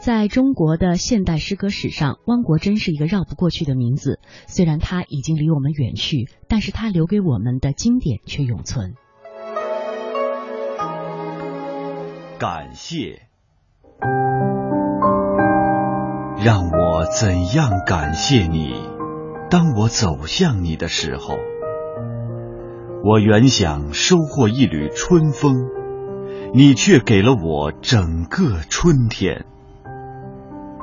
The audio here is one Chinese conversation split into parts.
在中国的现代诗歌史上，汪国真是一个绕不过去的名字。虽然他已经离我们远去，但是他留给我们的经典却永存。感谢，让我怎样感谢你？当我走向你的时候，我原想收获一缕春风，你却给了我整个春天。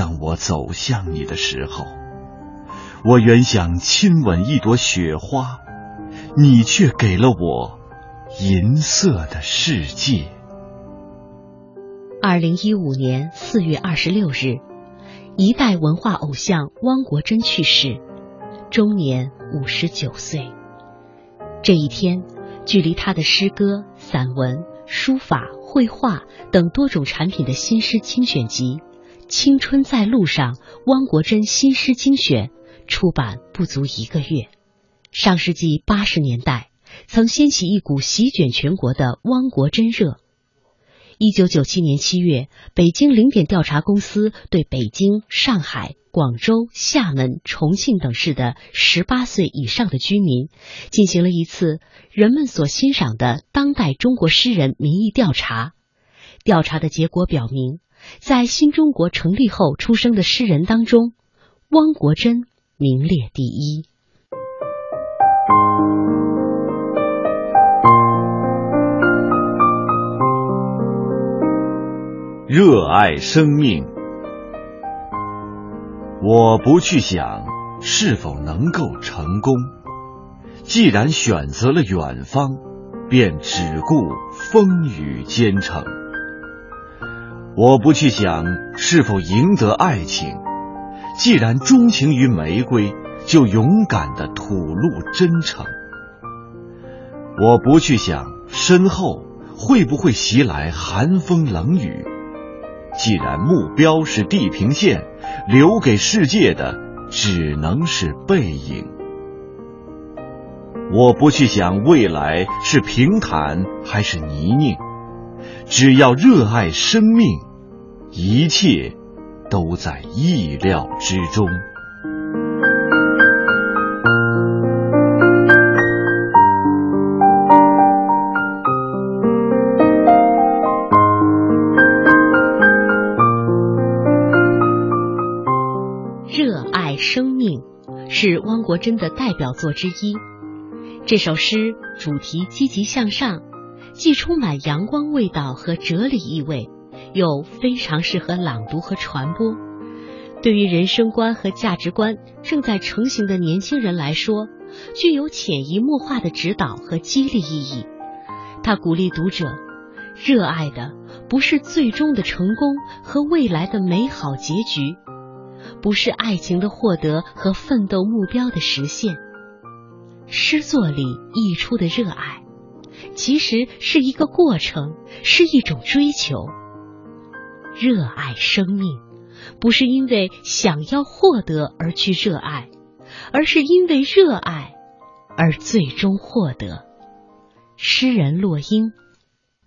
当我走向你的时候，我原想亲吻一朵雪花，你却给了我银色的世界。二零一五年四月二十六日，一代文化偶像汪国真去世，终年五十九岁。这一天，距离他的诗歌、散文、书法、绘画等多种产品的新诗精选集。青春在路上，汪国真新诗精选出版不足一个月。上世纪八十年代，曾掀起一股席卷全国的汪国真热。一九九七年七月，北京零点调查公司对北京、上海、广州、厦门、重庆等市的十八岁以上的居民，进行了一次人们所欣赏的当代中国诗人民意调查。调查的结果表明。在新中国成立后出生的诗人当中，汪国真名列第一。热爱生命，我不去想是否能够成功，既然选择了远方，便只顾风雨兼程。我不去想是否赢得爱情，既然钟情于玫瑰，就勇敢的吐露真诚。我不去想身后会不会袭来寒风冷雨，既然目标是地平线，留给世界的只能是背影。我不去想未来是平坦还是泥泞。只要热爱生命，一切都在意料之中。热爱生命是汪国真的代表作之一。这首诗主题积极向上。既充满阳光味道和哲理意味，又非常适合朗读和传播。对于人生观和价值观正在成型的年轻人来说，具有潜移默化的指导和激励意义。他鼓励读者，热爱的不是最终的成功和未来的美好结局，不是爱情的获得和奋斗目标的实现。诗作里溢出的热爱。其实是一个过程，是一种追求。热爱生命，不是因为想要获得而去热爱，而是因为热爱而最终获得。诗人洛英，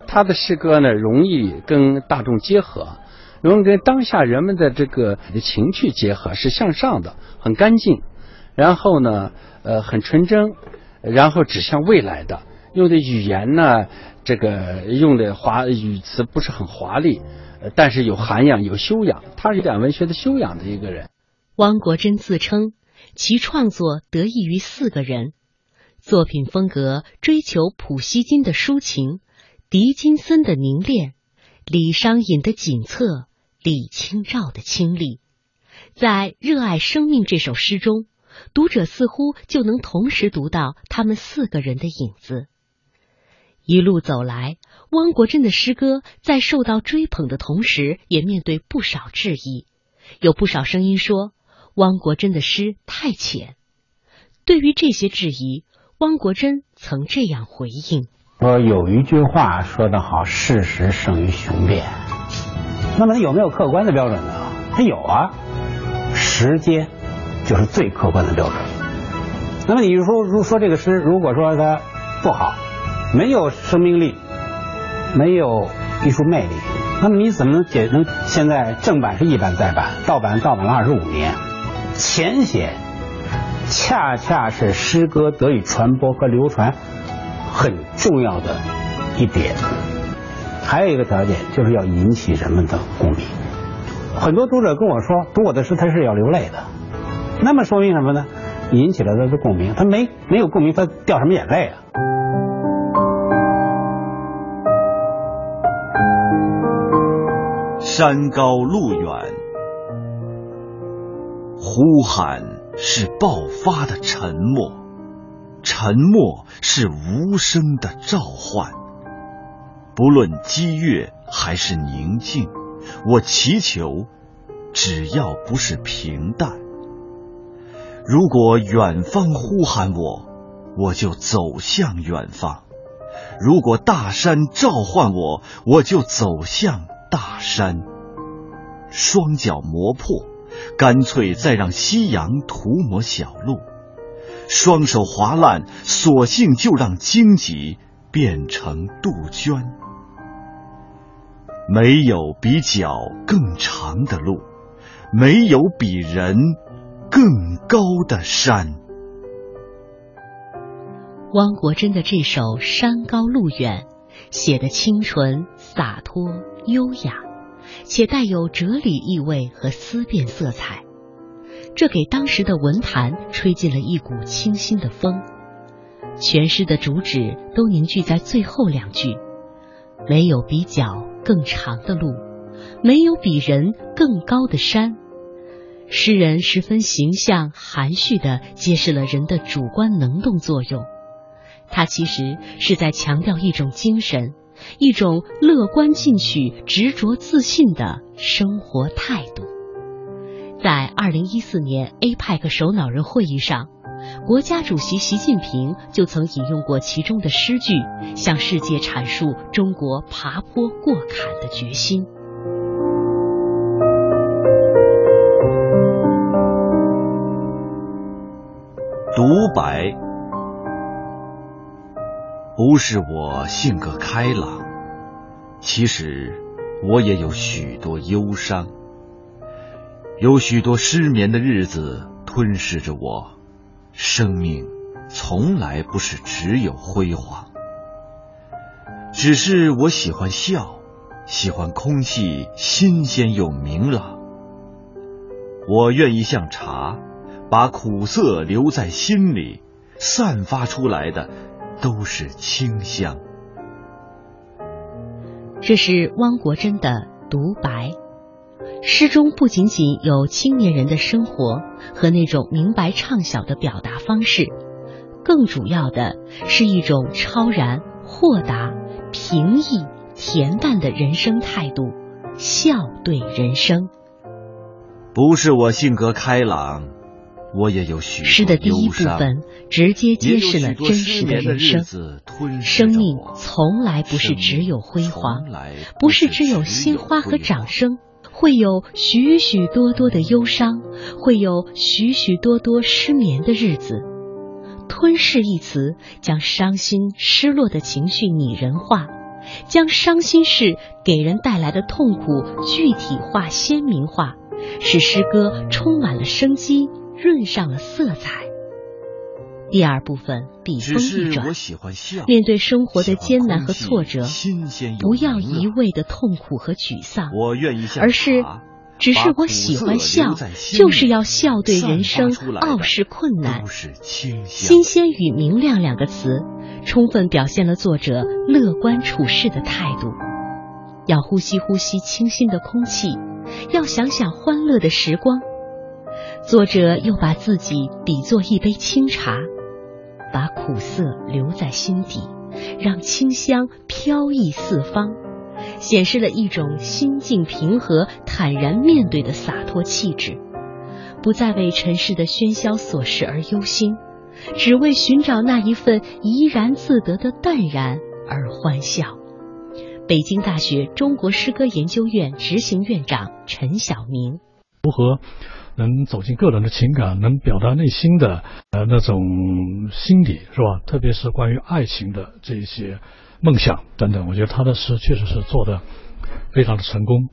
他的诗歌呢，容易跟大众结合，容易跟当下人们的这个情绪结合，是向上的，很干净，然后呢，呃，很纯真，然后指向未来的。用的语言呢，这个用的华语词不是很华丽，但是有涵养、有修养。他是有文学的修养的一个人。汪国真自称，其创作得益于四个人：作品风格追求普希金的抒情，狄金森的凝练，李商隐的锦策，李清照的清丽。在《热爱生命》这首诗中，读者似乎就能同时读到他们四个人的影子。一路走来，汪国真的诗歌在受到追捧的同时，也面对不少质疑。有不少声音说汪国真的诗太浅。对于这些质疑，汪国真曾这样回应：“说有一句话说得好，事实胜于雄辩。那么他有没有客观的标准呢？他有啊，时间就是最客观的标准。那么你说，如说这个诗，如果说它不好，没有生命力，没有艺术魅力，那么你怎么能解能？现在正版是一版再版，盗版盗版了二十五年，浅显。”恰恰是诗歌得以传播和流传很重要的一点。还有一个条件，就是要引起人们的共鸣。很多读者跟我说，读我的诗他是要流泪的。那么说明什么呢？引起了他的共鸣。他没没有共鸣，他掉什么眼泪啊？山高路远，呼喊。是爆发的沉默，沉默是无声的召唤。不论激越还是宁静，我祈求，只要不是平淡。如果远方呼喊我，我就走向远方；如果大山召唤我，我就走向大山。双脚磨破。干脆再让夕阳涂抹小路，双手划烂，索性就让荆棘变成杜鹃。没有比脚更长的路，没有比人更高的山。汪国真的这首《山高路远》，写的清纯、洒脱、优雅。且带有哲理意味和思辨色彩，这给当时的文坛吹进了一股清新的风。全诗的主旨都凝聚在最后两句：没有比脚更长的路，没有比人更高的山。诗人十分形象含蓄地揭示了人的主观能动作用，他其实是在强调一种精神。一种乐观进取、执着自信的生活态度。在二零一四年 APEC 首脑人会议上，国家主席习近平就曾引用过其中的诗句，向世界阐述中国爬坡过坎的决心。独白。不是我性格开朗，其实我也有许多忧伤，有许多失眠的日子吞噬着我。生命从来不是只有辉煌，只是我喜欢笑，喜欢空气新鲜又明朗。我愿意像茶，把苦涩留在心里，散发出来的。都是清香。这是汪国真的独白，诗中不仅仅有青年人的生活和那种明白畅晓的表达方式，更主要的是一种超然、豁达、平易、恬淡的人生态度，笑对人生。不是我性格开朗。我也有许诗的第一部分直接揭示了真实的人生。生命从来不是只有辉煌，不是只有鲜花和掌声，会有许许多多的忧伤，会有许许多多失眠的日子。吞噬一词，将伤心失落的情绪拟人化，将伤心事给人带来的痛苦具体化、鲜明化，使诗歌充满了生机。润上了色彩。第二部分笔锋一转，面对生活的艰难和挫折，不要一味的痛苦和沮丧，我愿意而是只是我喜欢笑，就是要笑对人生傲视困难。新鲜与明亮两个词，充分表现了作者乐观处事的态度。要呼吸呼吸清新的空气，要想想欢乐的时光。作者又把自己比作一杯清茶，把苦涩留在心底，让清香飘逸四方。显示了一种心境平和、坦然面对的洒脱气质，不再为尘世的喧嚣琐事而忧心，只为寻找那一份怡然自得的淡然而欢笑。北京大学中国诗歌研究院执行院长陈晓明：如何能走进个人的情感，能表达内心的呃那种心理，是吧？特别是关于爱情的这些梦想等等，我觉得他的诗确实是做的非常的成功。